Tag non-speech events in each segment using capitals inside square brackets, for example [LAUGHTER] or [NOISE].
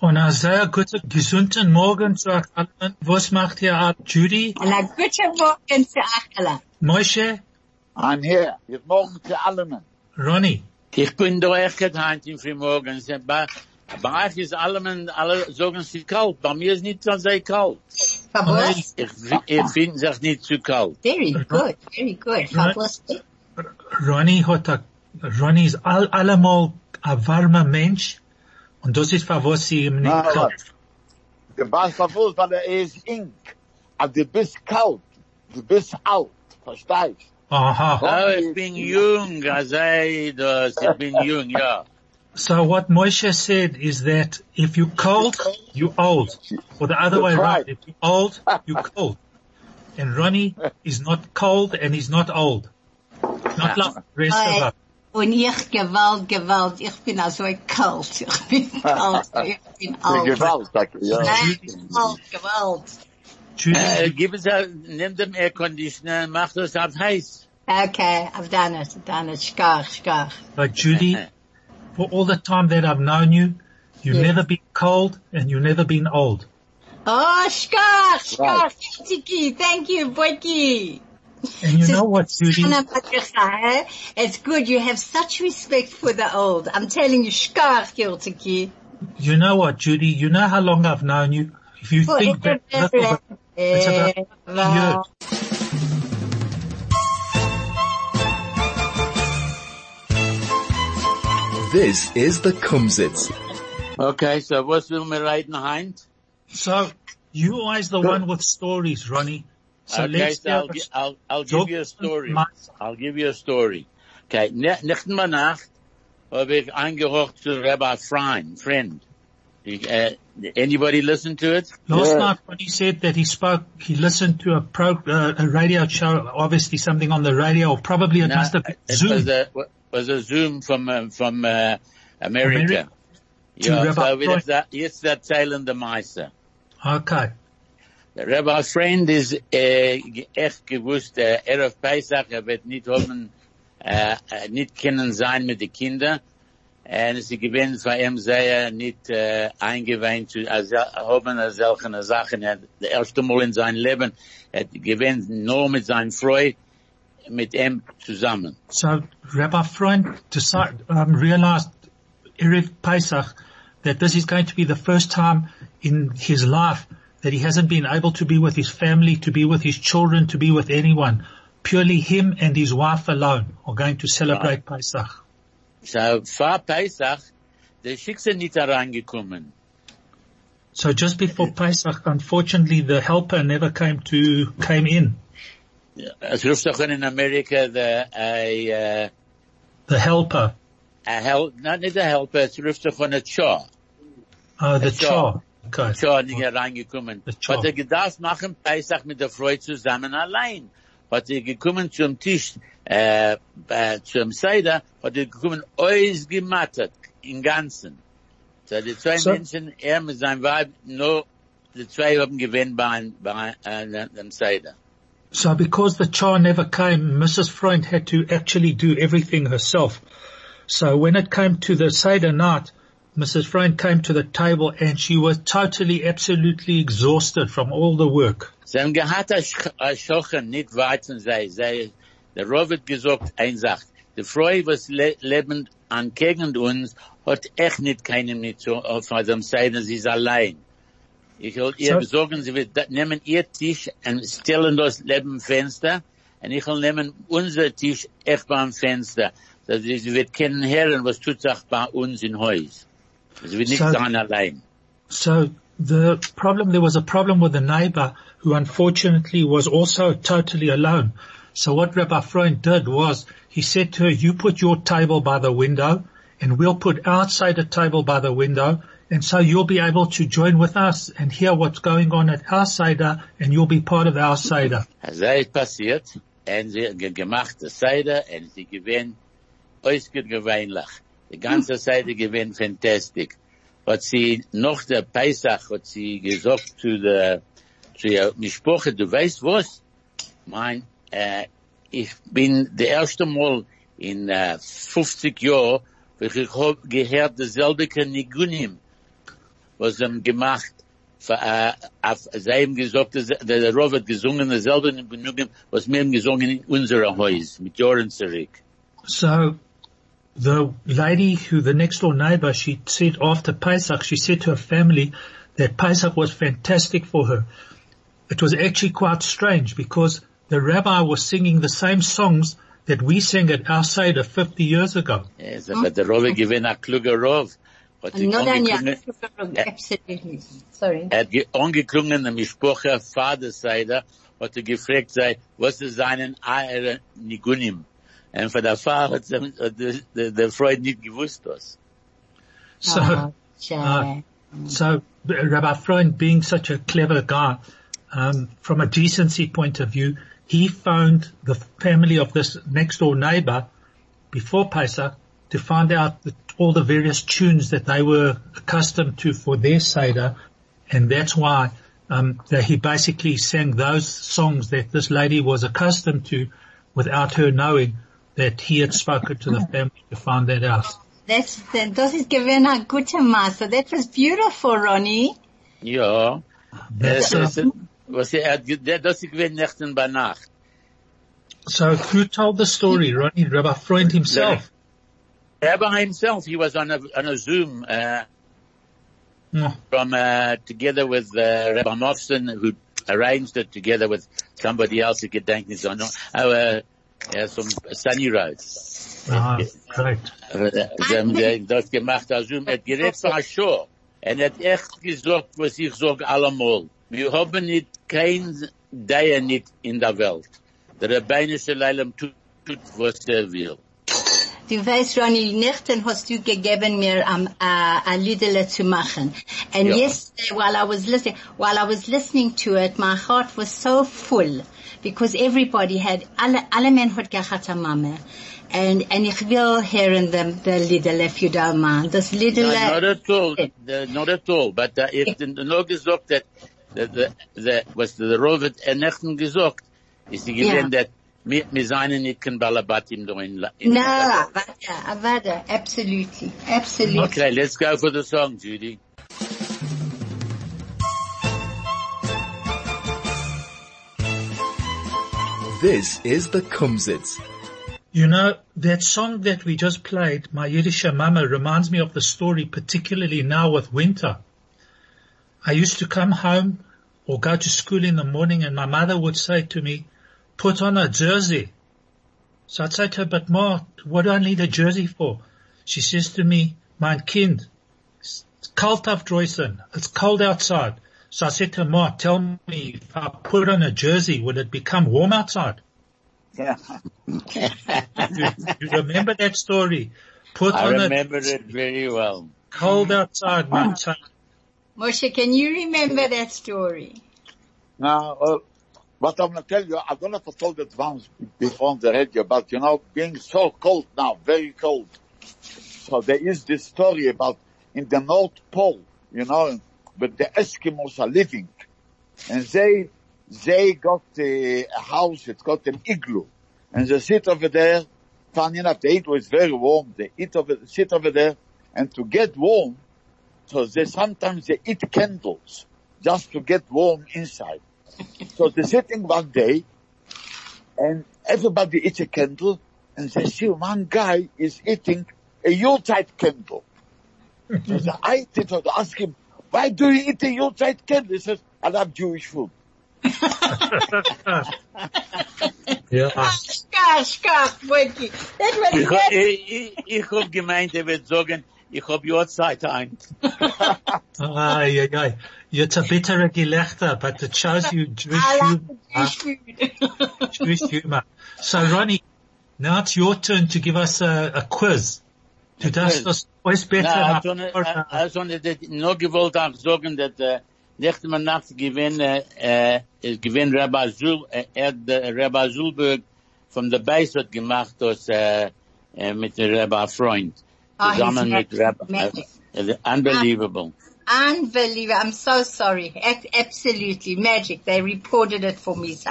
Und einen sehr guten, gesunden Morgen zu euch allen. Was macht ihr ab, Judy? Einen guten Morgen zu Achela. Moshe? I'm here. Good morning to Alleman. Ronnie? Ich bin da echt geheint im Frühmorgen. Bei, bei euch ist alle, alle sagen, es ist kalt. Bei mir ist nicht so sehr kalt. Fabulous. Ich, ich finde es nicht zu kalt. Very good, very good. Fabulous. Ronnie hat Ronnie ist all, allemal ein warmer Mensch. Und das ist, für was sie ihm nicht Nein, kalt. Der weiß verwusst, weil er ist ink. Aber du bist kalt. Du bist alt. Verstehst? Aha. Oh, ich bin jung, also das, ich bin jung, ja. So what Moshe said is that if you cold, you old. Or the other way That's around. If you old, you cold. And Ronnie is not cold and he's not old. Not like the rest of us. Und ich gewalt, gewalt, ich bin also kalt. Ich bin [LAUGHS] kalt, ich bin Der alt. Gewalt, sag ja. Nein, Kalt, gewalt. Judy, Äh, gib es, ein- nimm den Air Conditioner, mach das ab heiß. Okay, I've done it, I've done it. Schkach, schkach. but Judy, [LAUGHS] for all the time that I've known you, you've Yes. never been cold and you've never been old. Oh, schkach, Right. schkach. Tiki, thank you, Boyki. And you know what, Judy? It's good. You have such respect for the old. I'm telling you, schkach, Tiki. You know what, Judy? You know how long I've known you. If you think back a little bit, it's about years. This is the Kumzits. Okay, so was will mir reden heint? So you always the one with stories, Ronnie. So okay, let's so I'll, gi- I'll, I'll give you a story. I'll give you a story. Okay, ne, nicht mal Nacht habe ich angehört zu Rabbi Frein, friend. Uh, anybody listen to it? Last Yeah. night when he said that he spoke, he listened to a pro, uh, a radio show, obviously something on the radio, or probably it No, must have been it Zoom. was a, was a Zoom from, um, from, uh, America. America? To Ja, Rabbi so wie Freund. das, da- jetzt erzählen der Meister. Okay. Rabbi Freund ist äh, echt gewusst, äh, er auf Pesach, er wird nicht haben, äh, äh, nicht können sein mit den Kindern. Und es ist gewinn für ihn sehr nicht äh, eingeweiht zu haben er solche Sachen. Er, das erste Mal in seinem Leben, er hat gewinn nur mit seinem Freund, mit ihm zusammen. So Rabbi Freund decided, um, realized Erev Pesach that this is going to be the first time in his life that he hasn't been able to be with his family, to be with his children, to be with anyone. Purely him and his wife alone are going to celebrate Pesach. So, vor Pesach, der Schicksal nicht herangekommen. So just before Pesach, unfortunately, the helper never came to, came in. Es ruft doch in Amerika, der, äh, äh, The helper, a hel, not the helper, es ruft doch von a uh, the The char. Okay. Chor nicht hereingekommen. The Chor. Hat er gedacht machen Pesach mit der Freude zusammen allein. Hat er gekommen zum Tisch, äh, äh, zum Seder, hat er gekommen, ausgemattet, im Ganzen. So, die zwei So- Menschen, er mit seinem Weib, nur, die zwei haben gewinnt bei, bei, äh, dem Seder. So because the char never came, Mrs. Freund had to actually do everything herself. So when it came to the Seder night, Mrs. Freund came to the table and she was totally, absolutely exhausted from all the work. Sie haben gehabt, a Sch- a Schochen, nicht weizen sei, sei, der Rov gesagt, ein Sach, die Frau, was le leben an gegen uns, hat echt nicht keinem nicht so, auf dem Seiten, sie ist allein. Ich will ihr So- besorgen, sie wird, nehmen ihr Tisch und stellen das neben Fenster, und ich will nehmen unser Tisch echt beim Fenster, dass sie, sie wird kennen hören, was tut sich bei uns in Haus. So- sein allein. So the problem, there was a problem with the neighbor who unfortunately was also totally alone. So what Rabbi Freund did was he said to her, you put your table by the window and we'll put outside a table by the window And so you'll be able to join with us and hear what's going on at our Seder and you'll be part of our Seder. Also ist passiert, und sie ge- gemacht das Seide, und sie gewinnt äußert gewöhnlich. Die ganze hm. Seite gewinnt fantastisch. Hat sie noch der Pesach, hat sie gesagt zu der, zu ihr Mischproche, du weißt was? Mein, äh, ich bin der erste Mal in äh, 50 Jahren, wo ich hab gehört dasselbe Nigunim, was sie haben gemacht, für, äh, auf, sie haben gesagt, der, hat gesungen, dasselbe Nigunim, was wir haben gesungen in unserer Haus, mit Jahren zurück. So the lady who, the next door neighbor, she said after Pesach, she said to her family that Pesach was fantastic for her. It was actually quite strange because the rabbi was singing the same songs that we sang at our Seder 50 years ago. Es hat der Rav gewinnt ein kluger Rav. Hat sich Not on angeklungen- Absolutely. Sorry. Er hat ge- angeklungen, der Mischproche Vaterseite, hat er gefragt, sei, was ist seinen Eier Nigunim? Und von der Vater hat sie- hat der, der, der nicht gewusst das. So, Oh, Jay. so Rabbi Freund being such a clever guy, um, from a decency point of view, he phoned the family of this next door neighbor before Pesach to find out the, all the various tunes that they were accustomed to for their Seder. And that's why, um, that he basically sang those songs that this lady was accustomed to without her knowing that he had spoken to the family to find that out. That's, das ist gewesen a gute So That was beautiful, Ronnie. Ja. That's, Es- uh, Was er hat, ge- der- das ist gewinnt Nächten bei Nacht. so who told the story? Ronnie, Rabbi Freund himself. Rabbi himself, he was on a, on a Zoom, uh, Oh, from, uh, together with, uh, Rabbi Mofson, who arranged it together with somebody else who could thank his on, oh, uh, yeah, some Sunny Road. ah, great. Aber, äh, Sie haben äh, das gemacht, also, er hat gerät für eine Show. Er hat echt gesagt, was ich sag allemal. Wir haben nicht kein Deier nicht in der Welt. Der Rabbinische Leilam tut, tut, was er will. Du weißt, Ronnie, Nächten hast du gegeben mir um, a, a Liedele zu machen. And Ja. yesterday, while I was listening, while I was listening to it, my heart was so full because everybody had, alle, men gehabt a Mama. And, and ich will hören the, the Liedele, if you don't mind. Das No, not at all. Not at all. But uh, ich habe nur gesagt, dass the, the, the, was der Robert er Nächten gesagt, ist die Ja. gewesen, dass wir, wir seien nicht kein Balabatim da in, in no, avada, avada, absolutely, absolutely. Okay, let's go for the song, Judy. This is the Kumsitz. You know, that song that we just played, My Yiddish Mama, reminds me of the story, particularly now with winter. I used to come home or go to school in the morning and my mother would say to me, put on a jersey. So I'd say to her, but Ma, what do I need a jersey for? She says to me, mein Kind, it's auf. It's cold outside. So I said to her, Ma, tell me, if I put on a jersey, will it become warm outside? Yeah. you, [LAUGHS] you remember that story? Put I on a remember it very well. cold outside, my child. Moshe, can you remember that story? Now, uh, what I'm going to tell you, I don't know if I told it once before on the radio, but you know, being so cold now, very cold. So there is this story about in the North Pole, you know, but the Eskimos are living and they, they got a, house, it's got an igloo and they sit over there. Funny enough, the heat was very warm. They eat over, sit over there and to get warm, so they sometimes they eat candles just to get warm inside. So they're sitting one day and everybody eats a candle and they see one guy is eating a Yuletide candle. [LAUGHS] so the I to ask him, why do you eat a Yuletide candle? He says, I love Jewish food. [LAUGHS] Yeah. Schkach, schkach, Boyki. That was Ich, hab gemeint, er wird sagen, ich hab Uhrzeit ein. Ay, ay, ay. It's a bittere Gelächter, but it shows you Jewish I humor. love Jewish food. Jewish humor. So Ronnie, now it's your turn to give us a, a quiz. Du darfst das alles besser Na, machen. ich habe also nur gewollt auch sagen, dass äh, nächste Mal nachts gewinn, äh, äh, gewinn Rabbi Zul, äh, er hat Rabbi Zulberg von der Beis hat gemacht, das, äh, äh, mit dem Rabbi Freund. Ah, he's Zusammen mit magic, Rabbi, magic. äh, unbelievable. Unbelievable. I'm so sorry. A- absolutely magic. They reported it for me. So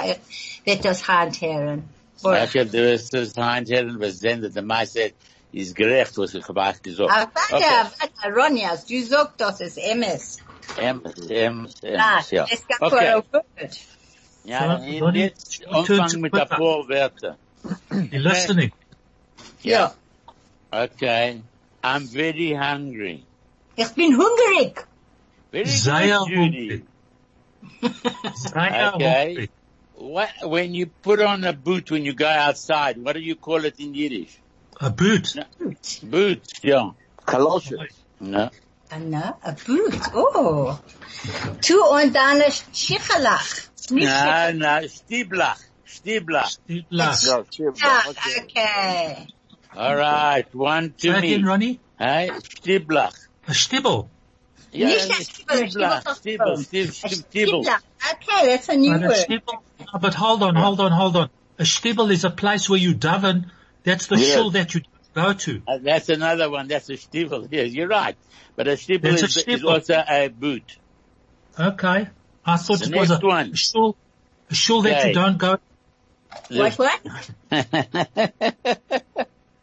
that was Handherren. Boah. Okay, du wirst das Heinz-Herren besendet, der Mais sagt, ist gerecht, was ich habe auch gesagt. Ah, warte, warte, Ronjas, du sagst das ist MS. M, M, M, Ah, ja. es gab Okay. for. Ja, So, jetzt Ronny, Anfang mit der Twitter. Vorwörter. You're listening. Ja. Okay. I'm very hungry. Ich bin hungrig. Very Sehr good, Judy. Sehr Okay. hungrig. What, when you put on a boot when you go outside, what do you call it in Yiddish? A boot. Boot, yeah. Galoshes. No. Anna, a boot. Oh. Tu und deine Schichelach. Nicht No, no, Stiblach. Stiblach. Stiblach. Yeah, sure, Schichelach. okay. Okay. All right, one Say to again, me. Ronnie. Hey, Stiblach. A stibble. Yeah, Nicht a Stiebel, Stiblach. Stiebel, Stibble, Stibble, Stibble. Okay, that's a new But a word. stibble, but hold on, hold on, hold on. A stibble is a place where you daven. That's the Yes. shul that you go to. Uh, that's another one. That's a Stiebel. Yes, you're right. But a Stiebel That's a is, is also a boot. Okay. I thought The it was a, next one. a shul, a shul that you don't go. What, what?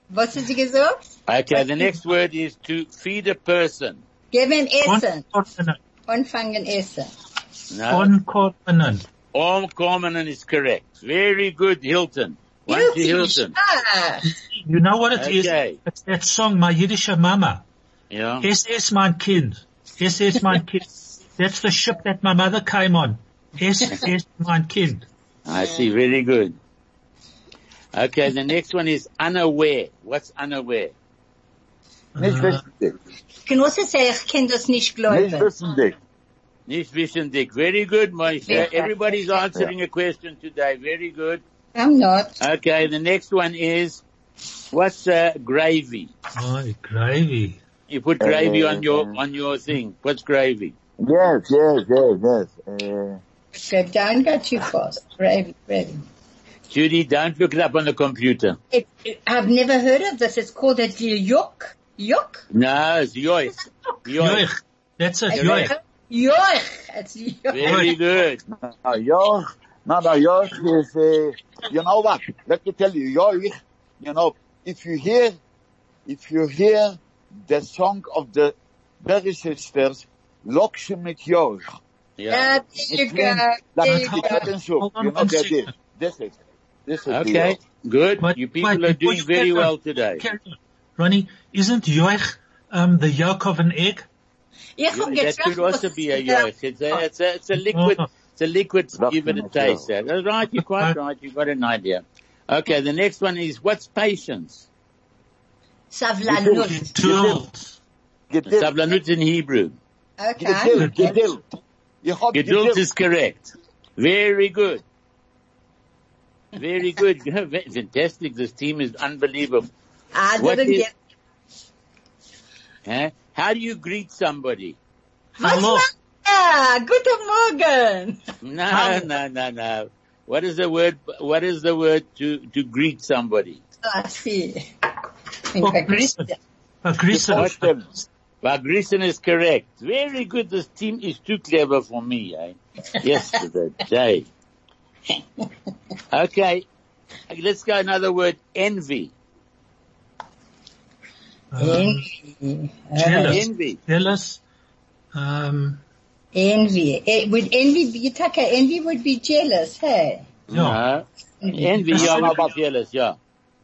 Was hast du gesagt? okay, the next word is to feed a person. Geben Essen. Uncovenant. Anfangen Essen. No? Uncovenant. All is correct. Very good, Hilton. One to Hilton. You know what it is? Okay. It's that song, My Yiddish Mama. Yeah. SS mein Kind. SS mein Kind. [LAUGHS] That's the ship that my mother came on. SS mein Kind. I see. Very good. Okay, the next one is unaware. What's unaware? Nicht Uh, wissendig. ich kann auch sagen, ich kann das nicht Nicht glauben. wissendig. Nicht wissendig. Very good, Moshe. Yeah. Everybody's answering a question today. Very good. I'm not. Okay, the next one is, what's uh, gravy? oh, gravy. You put gravy Uh, on your, on your thing. What's gravy? Yes, yes, yes, yes. Uh, don't go too fast. Gravy, gravy. Judy, don't look it up on the computer. It, it, I've never heard of this. It's called a yolk. Yolk? No, it's yoich. Yoich. Yoich. That's it, Yoich. yoich. Yoich. It's yoich. Very good. Now, Yoch, no, no, Yoch is, uh, you know what? Let me tell you, Yoch, you know, if you hear, if you hear the song of the Barry Sisters, Lokse mit Yoch, Yeah. There you it go. means There that you it's go. soup. You know, one that second. is, this is, this is the Okay, good. But- You people but are doing very carry on- well today. carry. Ronnie, isn't yoich um, the yolk of an egg? Yeah, hab That could also be a yoich. It's a, it's a, it's a liquid, It's a liquid to That's give it a taste. That's right, you're quite [LAUGHS] right. You've got an idea. Okay, the next one is, what's patience? Savlanut. Tools. Geduld, Sablanut in Hebrew. Okay. Geduld, Geduld. You have Geduld Geduld. is correct. Very good. Very good. Fantastic. This team is unbelievable. I What didn't is- get. Huh? How do you greet somebody? Was Hallo. war- Ah, guten Morgen. No, no, no, no. What is the word, what is the word to, to greet somebody? Ah, see. Ich bin vergrüßt. Aggressive. Vorstellen. Vagrissen is correct. Very good. This team is too clever for me, eh? Yesterday. [LAUGHS] okay. Let's go another word. Envy. Um, Envy. jealous. Envy. Jealous. Um, Envy. Eh, Would envy be, Taka, envy would be jealous, hey? yeah. No. Envy, yeah, No, would be but- jealous, yeah.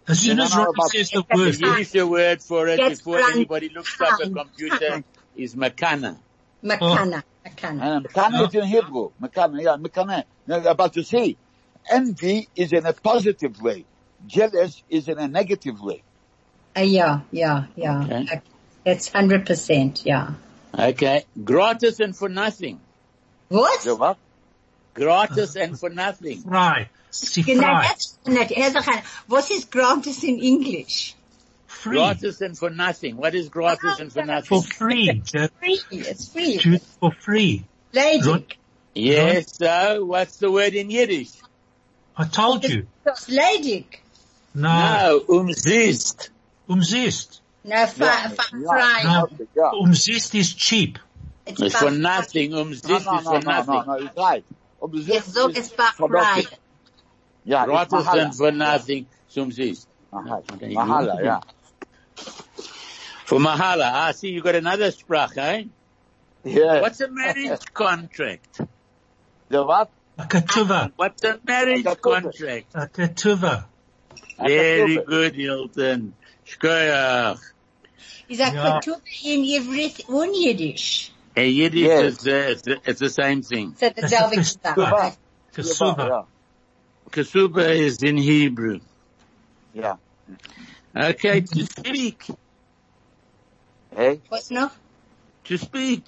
As soon as no, Ronnie but- says the The word, Yiddish word for it That's before right. anybody looks up a computer is makana. Makana. Makana. And Mekane is in Hebrew. Mekane, yeah, Mekane. Now, But you see, envy is in a positive way. Jealous is in a negative way. Uh, yeah, yeah, yeah. Okay. That's hundred percent, yeah. Okay. Gratis and for nothing. What? So what? Gratis and for nothing. fry. Sie Genau, fry. that's nicht. Sagt, was ist gratis in English? Free. Gratis and for nothing. What is gratis and for nothing? For free. Jeff. Free. It's free. Jew- For free. Lady. Ron- Yes, so what's the word in Yiddish? I told you. It's lady. No. No, umzist. Umzist. No, fi- Yeah, fi- fry. No. Okay. Umzist is cheap. It's It's for nothing. No, Umzist no, is for no, nothing. no, no, it's right. Um, this Ich sag, is es war for nothing. Yeah, it's Gratis mahala. and for nothing. Umzist. Mahala, Okay, mahala, yeah. For mahala. Ah, see, you got another sprach, eh? Yeah. What's a marriage [LAUGHS] contract? The what? A ketuva. What's a marriage A contract? A ketuva. Very ketuva. good, Hilton. Shkoyach. Is a Ja. ketube in Ivrit und Yiddish. Hey, Yiddish Yes. is, uh, it's, it's the same thing. So the That's a Zelvik fish stuff. ketuva. Kasuba is in Hebrew. Yeah. Okay, to speak. Hey? What's noch? To speak.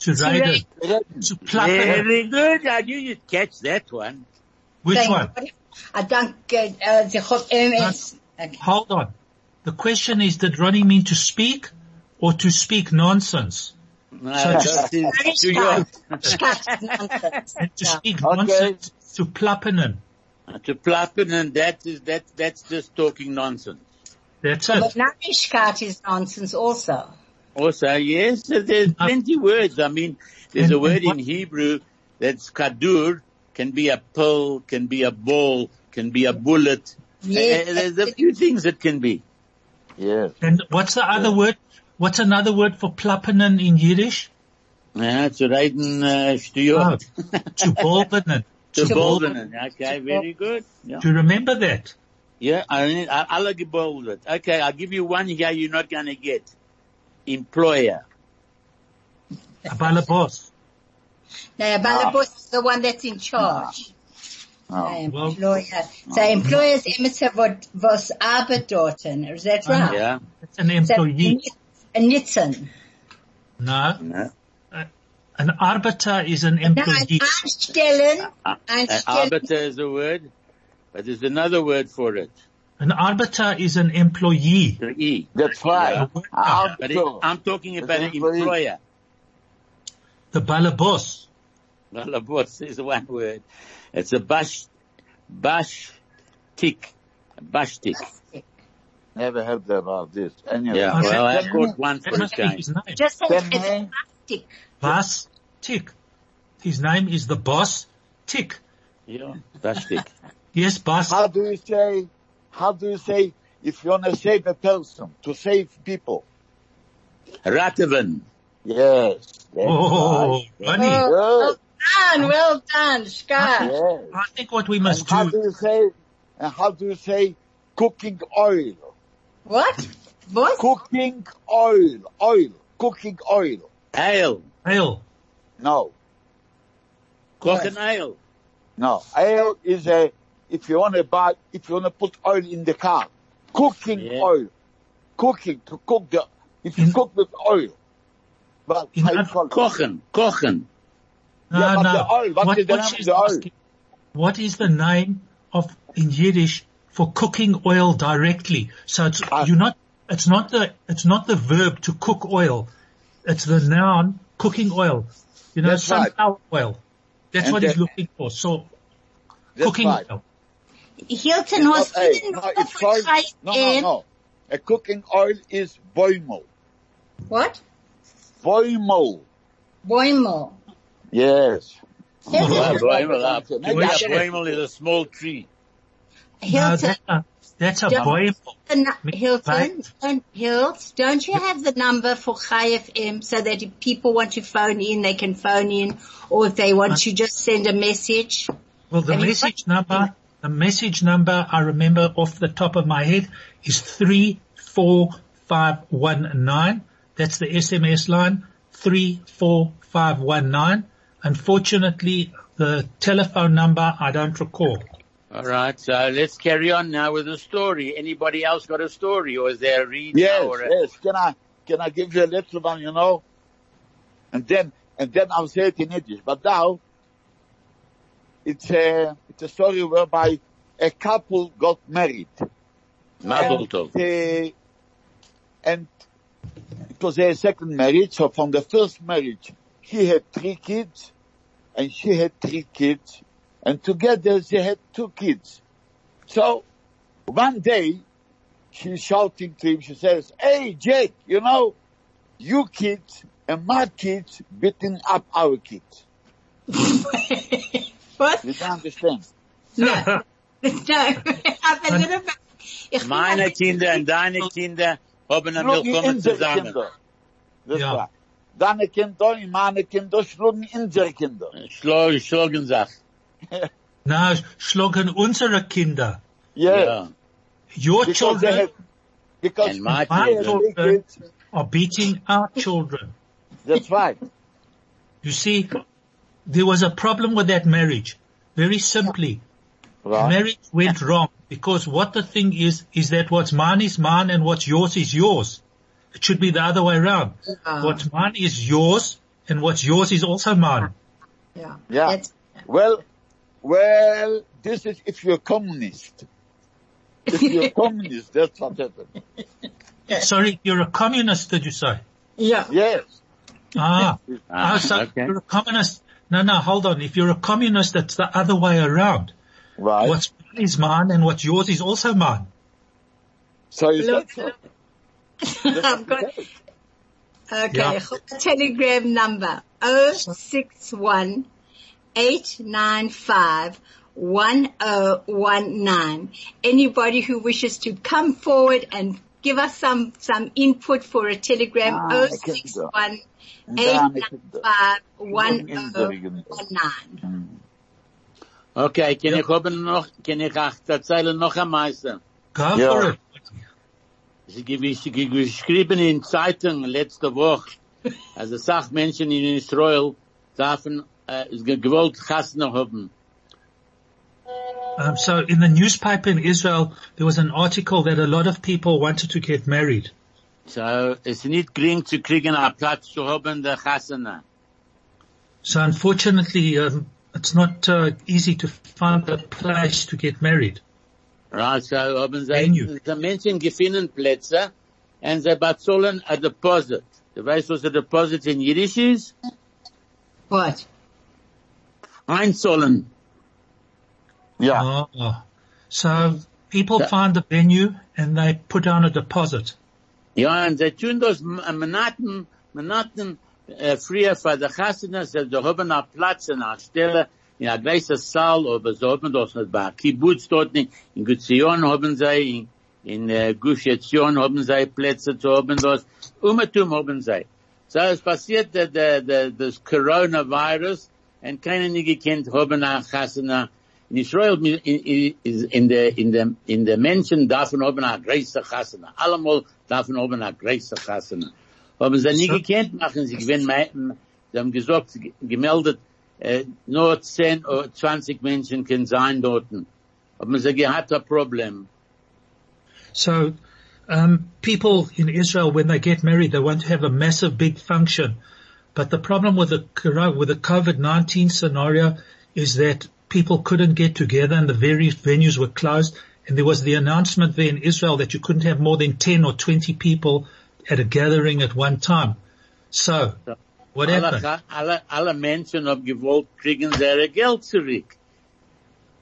To ride it. To pluck it. Very good. I knew you'd catch that one. Which Thank one? you. I dank, uh, the Chop MS. Okay. Hold on. The question is, did Ronnie mean to speak or to speak nonsense? No, So that's just- in- Very to your- scat. Scat nonsense. And to speak Okay. nonsense to plappenen. to plappen and that is, that, that's just talking nonsense. That's But it. Narishkat is nonsense also. Also, yes, there's plenty words. I mean, there's a word what- in Hebrew that's kadur, can be a pill, can be a ball, can be a bullet. Yes. Uh, There's a few things it can be. Yes. And what's the other word? What's another word for plappenen in Yiddish? Ja, zu reden, uh, stuyot. To [LAUGHS] bolbenen. To To bolden. Okay, very good. Yeah. Do you remember that? Yeah, I mean, I- alle geboldet. Okay, I'll give you one here you're not gonna get. Employer. A balabos. Now, Balabus is the one that's in charge. Oh. Uh, Well- employer. So employers emisse was, was Arbeitdorten. Is that right? Yeah. It's an employee. A Nitzen. No. No. An arbiter is an No, ein employee. Einstellen. Uh, An Einstellen. arbiter is a word, but there's another word for it. An arbiter is an employee. The E. That's right. Yeah. But it, I'm talking about an It's employee. employer. The balabos. Balabos is one word. It's a bash, bash tick. Bash tick. Never heard about this. Anyway. Yeah, Okay. well, I That caught one That for a must be change. his name. Just say it's name. plastic. Bas Tick. His name is the boss Tick. Yeah, bash tick. [LAUGHS] Yes, boss. How do you say, how do you say if you want to save a person, to save people? Rathaven. Yes. Oh, right. Ronnie. Oh, well done, well done, Shka. Yes. I think what we And must how do, do you say, and how do you say cooking oil? What? Boss? Cooking oil, oil, cooking oil. Ale. ale, No, Cock and ale. no. Oil is a, if you want to buy, if you want to put oil in the car, cooking Yeah. oil, cooking to cook the, if you In- cook with oil. But In how you oth- call? Kochen. Kochen. No, Yeah, no. the oil, what is the name of she's the oil? asking- what is the name of in Yiddish for cooking oil directly? So it's Ah. you're not. It's not the. It's not the verb to cook oil. It's the noun cooking oil. You know, That's right. sunflower oil. That's And what he's looking for. So cooking right. oil. Hilton Not has oil. hidden No, it's for oil. No, no, no. A cooking oil is boimel. What? Boimel. Boimel. Yes. [LAUGHS] Hilton, Well, Yes. Boimel, uh, Maybe Boimel- I should- Boimel is a small tree. No, Hilton, that's a, that's a Yeah. boil. the nu- Me- Hilton, don't, Hilt, don't you have the number for Chai FM so that if people want to phone in, they can phone in, or if they want to just send a message? Well, the Have message got- number, the message number I remember off the top of my head is 34519. That's the SMS line, 34519. Unfortunately, the telephone number I don't recall. All right, so let's carry on now with the story. Anybody else got a story, or is there a read Yes, or a, yes. Can I, can I give you a little one, you know? And then, and then I'll say it in Yiddish. But now, it's a, it's a story whereby a couple got married. Mazel tov? The, and it was their second marriage. So from the first marriage, he had three kids and she had three kids and together they had two kids. So one day she's shouting to him, she says, hey Jake, you know, you kids and my kids beating up our kids. [LAUGHS] what? You don't understand. No. [LAUGHS] no. I'm a little bit, ich bin Meine ein bisschen- Kinder und deine Kinder haben eine Schlugen Willkommen zusammen. Das Ja. war. Deine Kinder und meine Kinder schlugen unsere Kinder. Schlag, schlagen sich. Na, schlagen unsere Kinder. Yeah. Ja. Your Because children had, because And my my they had children. are beating our [LAUGHS] children. That's right. You see, there was a problem with that marriage. Very simply, Right. marriage went wrong because what the thing is, is that what's mine is mine and what's yours is yours. It should be the other way around. Ah. What's mine is yours and what's yours is also mine. Yeah. Yeah. That's, Well, well, this is if you're a communist. If you're a [LAUGHS] communist, that's what happened. Sorry, you're a communist, did you say? yeah. Yes. Ah, Ah, ah, so okay. you're a communist. No, no, hold on. If you're a communist, that's the other way around. Right. What's mine is mine and what's yours is also mine. So you Look, said so. [LAUGHS] I've got, okay, Yeah. ich hab a telegram number 061 895 1019. Anybody who wishes to come forward and give us some, some input for a telegram Ah, I can do. 061 Deine Kinder. 895 1019. Okay, kann ich haben noch, kann ich auch erzählen noch am meisten. Go for it. Sie geschrieben in Zeitung letzte Woche, also Sachmenschen in Israel dürfen, äh, gewollt Chasna haben. Um, so in the newspaper in Israel, there was an article that a lot of people wanted to get married. So, ist nicht gering zu kriegen, einen Platz zu haben, der Chasna. So unfortunately, um, it's not uh, easy to find a place to get married. Right, so haben sie, Venue. die Menschen gefunden Plätze, und sie bezahlen a deposit. Du weißt, was a deposit in Jiddisch ist? What? Einzahlen. Yeah. Ah. So people Yeah. find the venue and they put down a deposit. Ja, und sie tun das Monaten, Monaten, äh, früher für die Chasna, sie sie haben einen Platz in einer Stelle, in einer großen Saal, aber sie haben das nicht bei Kibbutz dort nicht, in Guzion haben sie, in, in äh, Gush Etzion haben sie Plätze zu haben das, Umetum haben sie. So es passiert der, der, der, das Coronavirus, und keiner nicht gekannt haben eine Chasna, in Israel, in, in, in der, in der, in der Menschen davon haben eine große Chasna. Allemal davon haben eine große Chasna. Haben sie nie So- gekannt machen, sie gewinnen, sie haben gesagt, gemeldet, äh, nur 10 oder 20 Menschen können sein dort. Sie gehabt ein Problem. So um, people in Israel, when they get married, they want to have a massive, big function. But the problem with the with the COVID nineteen scenario is that people couldn't get together, and the various venues were closed. And there was the announcement there in Israel that you couldn't have more than ten or twenty people at a gathering at one time. So, what Alle, happened? Cha- alle, alle Menschen haben gewollt, kriegen sie ihr Geld zurück.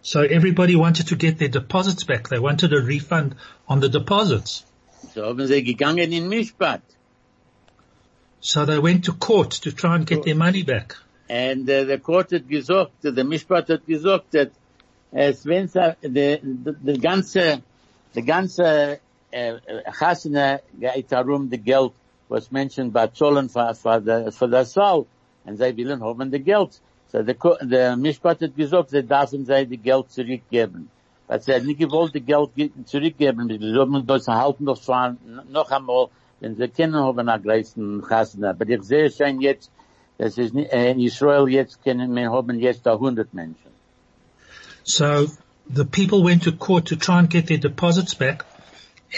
So everybody wanted to get their deposits back. They wanted a refund on the deposits. So haben sie gegangen in Mishpat. So they went to court to try and get their money back. And uh, the court hat gesagt, der Mishpat hat gesagt, dass es wenn der der der ganze der ganze uh, uh, äh, Hasene geht darum the Geld was mentioned by Zollen für für der für der Saal und sie willen haben the Geld. So Ko- der Mishpat hat gesagt, sie dürfen sie die Geld zurückgeben. Weil sie hat nicht gewollt, die Geld ge- zurückgeben. Sie haben das halten doch zwar noch einmal, wenn sie kennen, haben einen großen Hasene. Aber ich sehe schon jetzt, das ist äh, in Israel jetzt können wir haben jetzt da 100 Menschen. So the people went to court to try and get their deposits back.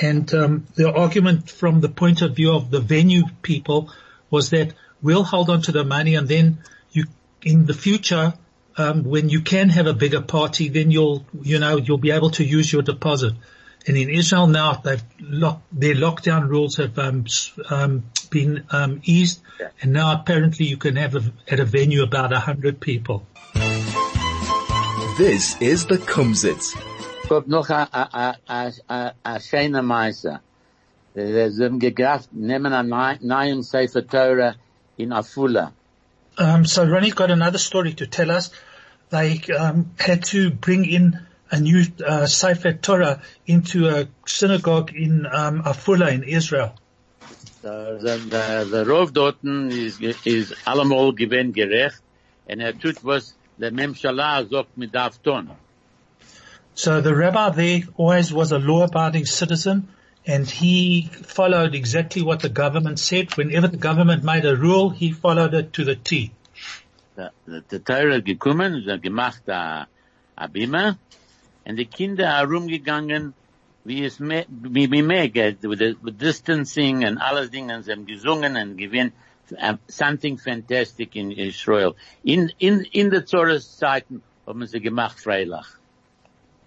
And um, the argument from the point of view of the venue people was that we'll hold on to the money and then you, in the future, um, when you can have a bigger party, then you'll, you know, you'll be able to use your deposit. And in Israel now, they've locked, their lockdown rules have um, um, been um, eased, and now apparently you can have a, at a venue about a hundred people. This is the Kumsitz. Noch a, a, a, a, a schöne Meister. Sie haben gegraft, nehmen einen neu- neuen Sefer Torah in Afula. Um, so Ronnie's got another story to tell us. They um, had to bring in a new uh, Sefer Torah into a synagogue in um, Afula in Israel. Der, der, der, der Rauf dorten ist, ist allemal gewinn gerecht und er tut was der Memshala sagt mit. So the rabbi there always was a law-abiding citizen, and he followed exactly what the government said. Whenever the government made a rule, he followed it to the T. Gekommen, gemacht a, a Bima und die Kinder wie es wie, distancing und alles Dinge, sie haben gesungen und uh, something fantastic in Israel. In, in, in Zeiten haben sie gemacht.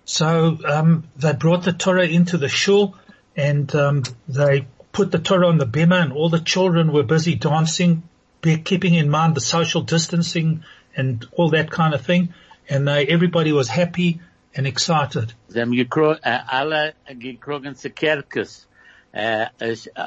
So um, they brought the Torah into the shul, and um, they put the Torah on the bima, and all the children were busy dancing, keeping in mind the social distancing and all that kind of thing. And they, everybody was happy and excited. Sie haben alle gekrogen zu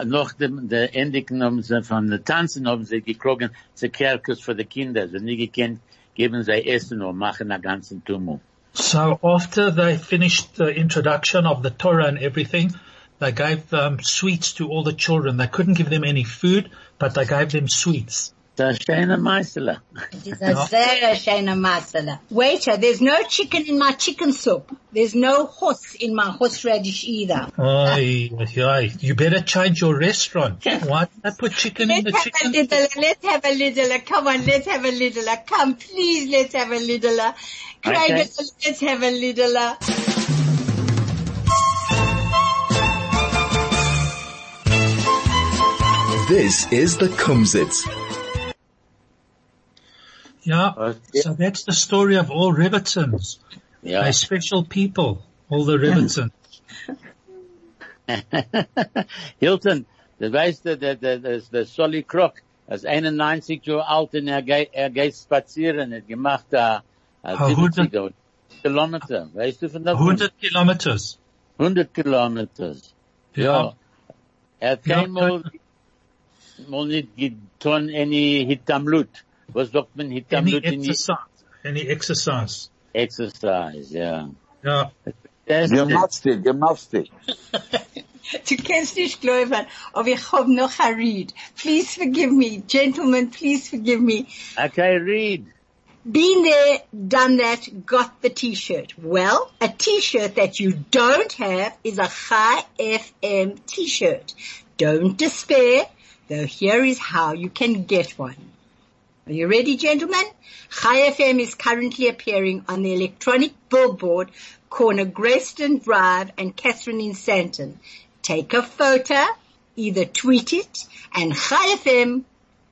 noch dem, der Endigen haben sie von den Tanzen haben sie gekrogen zu Kerkes für die Kinder. Sie nie gekannt, geben sie Essen und machen einen ganzen Tumult. So after they finished the introduction of the Torah and everything, they gave um, sweets to all the children. They couldn't give them any food, but they gave them sweets. Das ist eine It is a very shayna masala. Waiter, there's no chicken in my chicken soup. There's no horse in my horseradish either. Ay, ay, ay. You better change your restaurant. Why did they put chicken in the Let's have a chicken? little, let's have a little, come on, let's have a little, come please, let's have a little. Craig, okay. let's have a little. Uh... This is the Kumsit. Uh, yeah, so that's the story of all Rivetons. Yeah. They're special people, all the Rivetons. [LAUGHS] Hilton, du weißt, der, der, der, der Solly Krok, als 91 Jahre alt und er geht, er geht spazieren, er gemacht, uh, uh, 100, kilometers. 100 Kilometers. 100 Kilometers. Ja. Er hat ja. keinmal, mal nicht getan, any Hitamlut. Was sagt man Hitamlut? Any exercise. Any exercise. Exercise, ja. Ja. Gemastig, gemastig. Du kannst nicht glauben, aber ich hab noch ein Read. Please forgive me, gentlemen, please forgive me. Okay, read. Been there, done that, got the t-shirt. Well, a t-shirt that you don't have is a Chai FM t-shirt. Don't despair, though here is how you can get one. Are you ready, gentlemen? Chai FM is currently appearing on the electronic billboard corner Grayston Drive and Catherine in Sandton. Take a photo, either tweet it and Chai FM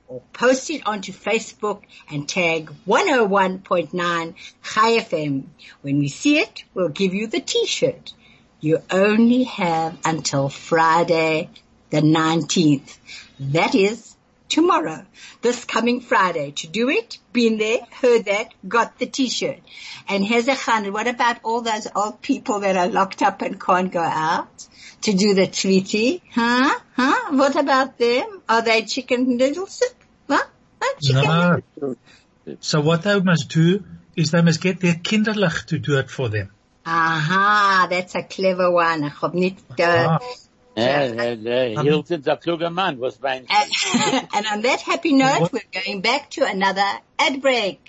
or post it onto Facebook and tag 101.9 Chai FM. When we see it, we'll give you the t-shirt. You only have until Friday the 19th. That is tomorrow, this coming Friday. To do it, been there, heard that, got the t-shirt. And here's a hundred. What about all those old people that are locked up and can't go out to do the treaty? Huh? Huh? What about them? Are they chicken noodle soup? What? Huh? Chicken No. So what they must do is they must get their kinderlich to do it for them. Aha, that's a clever one. Hab nicht, Ah. uh, Ja, der, der Hilton ist ein kluger Mann, was meinst [LAUGHS] and, [LAUGHS] and on that happy note, we're going back to another ad break.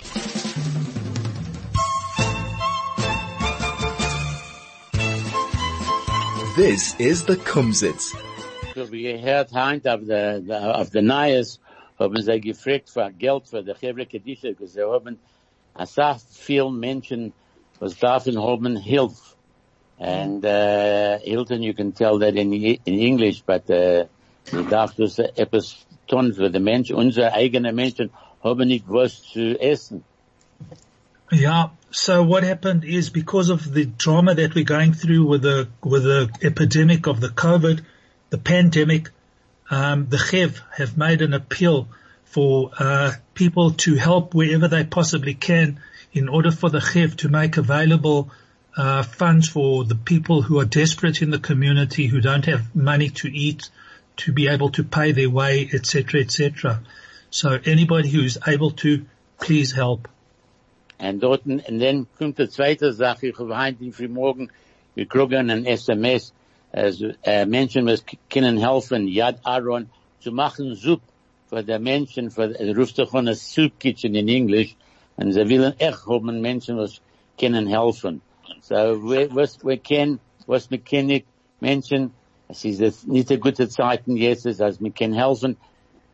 This is the Kumsitz. So wie gehört heint auf der, der, auf der Neues, haben sie gefragt für Geld für die Chevre Kedische, weil sie haben, als so viel Menschen, was davon haben Hilfe. And, uh, Hilton, you can tell that in, in English, but, uh, du darfst tun für die Menschen, unsere eigenen Menschen haben nicht was zu essen. Yeah. So what happened is because of the drama that we're going through with the with the epidemic of the COVID, the pandemic, um, the Chev have made an appeal for uh, people to help wherever they possibly can in order for the Chev to make available uh, funds for the people who are desperate in the community who don't have money to eat, to be able to pay their way, etc., etc. So anybody who is able to, please help. And dort, und dann kommt die zweite Sache, ich habe heute früh morgen gekriegt ein SMS, also, äh, Menschen, was können helfen, Yad Aharon, zu machen Soup für die Menschen, für, er ruft doch a Soup Kitchen in English, und sie wollen echt haben Menschen, was können helfen. So, was, können, was können, Menschen, es jetzt nicht eine gute Zeiten jetzt, als wir können helfen,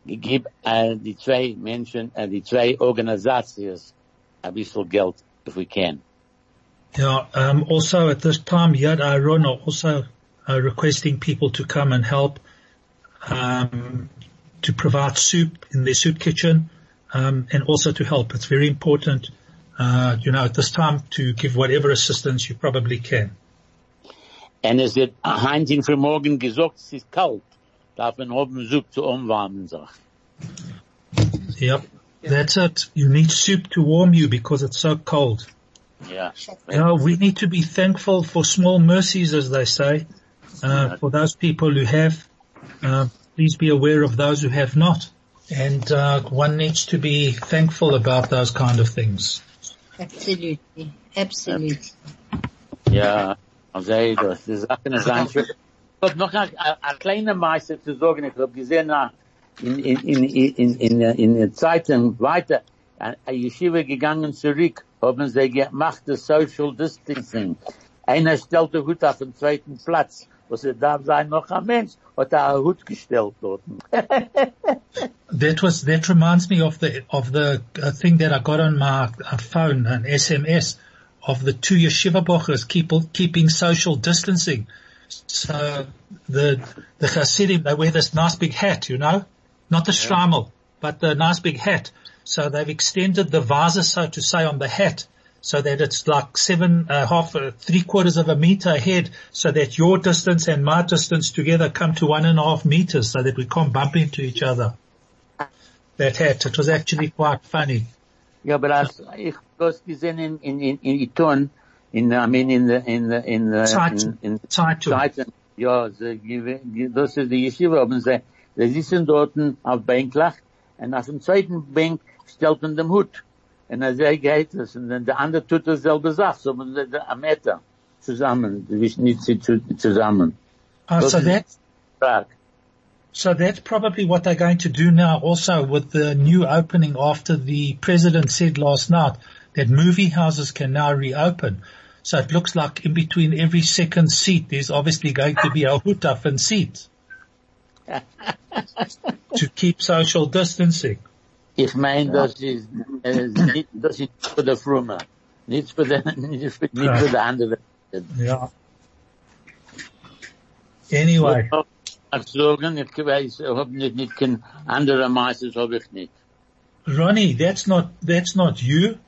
gib äh, die zwei Menschen, äh, die zwei Organisations ein bisschen Geld, if we can. Yeah. Um, also at this time, Yad Aharon are also uh, requesting people to come and help um, to provide soup in their soup kitchen, um, and also to help. It's very important, uh, you know, at this time to give whatever assistance you probably can. Und es wird Heinz in Frühmorgen gesagt, es ist kalt. Darf man haben Soup zu umwarmen. Yep. That's it. You need soup to warm you because it's so cold. Ja. You know, we need to be thankful for small mercies, as they say, uh, for those people who have. Uh, please be aware of those who have not. And uh, one needs to be thankful about those kind of things. Absolutely. Absolutely. Ja, also das, die Sachen ist einfach. Ich hab noch ein, ein kleiner Meister zu sagen, ich habe gesehen, in, in, in, in, in, in der Zeitung weiter, eine Yeshiva gegangen zurück, haben sie gemacht, das Social Distancing. Einer stellt den Hut auf den zweiten Platz, was er darf sein noch ein Mensch, hat er einen Hut gestellt dort. [LAUGHS] That was that reminds me of the of the uh, thing that I got on my uh, phone, an SMS of the two yeshiva bochers keep, keeping social distancing. So the the Hasidim they wear this nice big hat, you know, not the shtreimel, but the nice big hat. So they've extended the visor, so to say, on the hat, so that it's like seven, uh, half, uh, three quarters of a meter ahead, so that your distance and my distance together come to one and a half meters, so that we can't bump into each other. That hat, it was actually quite funny. Ja, aber als ich das gesehen in, in, in, in Iton, in, I mean, in the, in the, in the, Zeitung. in, in Zeitung. Zeitung, ja, sie, das ist die Yeshiva, haben sie, sie sitzen dort auf Bänklach, und auf dem zweiten Bank stellt man den Hut. Und sagt, geht es, und dann der andere tut dasselbe Sache, so man am Meter zusammen, wissen nicht zu, zu, zusammen. Uh, so ist that, stark. So that's probably what they're going to do now also with the new opening after the president said last night that movie houses can now reopen. So it looks like in between every second seat there's obviously going to be a hutafen seat [LAUGHS] to keep social distancing. Ich meine, das ist, äh, nicht, das ist für die Frumme. Nicht für die, nicht für, nicht für die andere. Yeah. Anyway, Ich sagen, ich weiß, ich hab nicht, nicht kein anderer Meisters hab ich nicht. Ronnie, that's not, that's not you.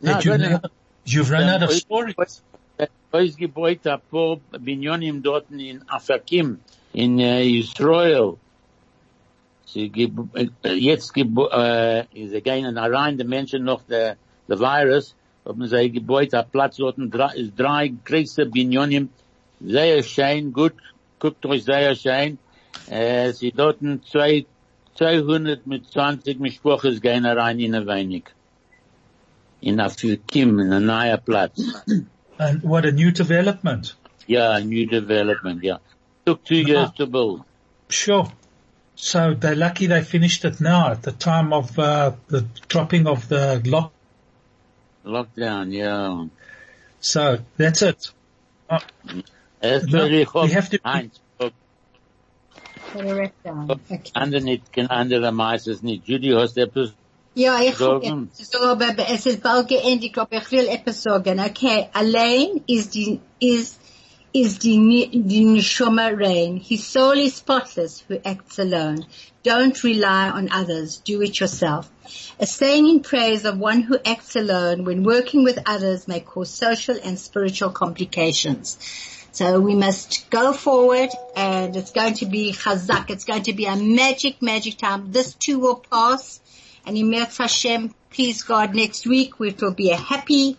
No, That you've, no, no. you've run out of stories. Euch gebeut a paar Binyonim dort in Afakim, in äh, Israel. Sie uh, äh, jetzt äh, sie gehen rein, die Menschen noch der, der Virus, haben sie gebeut a Platz dort, ist drei große Binyonim, sehr schön, gut, guckt euch sehr schön, äh, sie dort zwei, 200 mit 20 Mischproches gehen rein in ein wenig. In Afakim, in ein neuer Platz. And what a new development. Yeah, new development, yeah. Took two years to build. Sure. So they're lucky they finished it now at the time of uh, the dropping of the lock. Lockdown, yeah. So that's it. Uh, Es No, würde we have to- Eins, Correct down. Okay. andere nicht, kein anderer meistens nicht. Judy, hast du etwas? Ja, ich Sagen. so, aber es ist bald geendigt, aber ich will etwas sagen. Okay, allein ist die, ist is the, reign. His soul is spotless who acts alone. Don't rely on others. Do it yourself. A saying in praise of one who acts alone when working with others may cause social and spiritual complications. So we must go forward and it's going to be chazak. It's going to be a magic, magic time. This too will pass and in Hashem, please God, next week it will be a happy,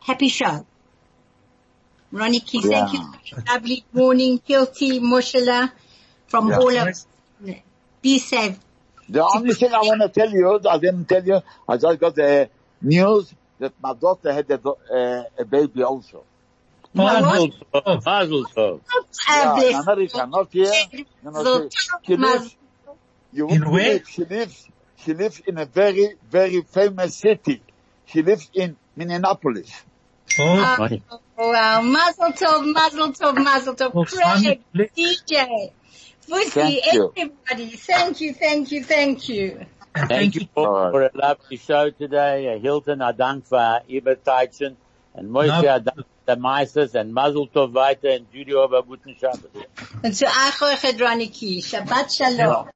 happy show. Ronnie Key, thank you. Lovely morning, Kilty, Moshala, from Yeah, all of thanks. us. Be safe. The only thing I want to tell you, I didn't tell you, I just got the news that my daughter had a, uh, a baby also. Mazel tov. Mazel tov. Yeah, bless America, not here. You know, she, she lives, you In where? she lives, she lives in a very, very famous city. She lives in Minneapolis. Oh, Right. Oh, wow. Mazel tov, mazel tov, mazel tov. Well, Craig, Simon, DJ, Fussy, Thank you. everybody. Thank you, thank you, thank you. and Thank you All for, for a lovely show today. Uh, Hilton, I dank für Überteichen. And Moshe, No. I dank für the Meisters and Mazel Tov weiter and Judy, aber guten Shabbat. Und zu euch, euch, Ronnie Key. Shabbat Shalom.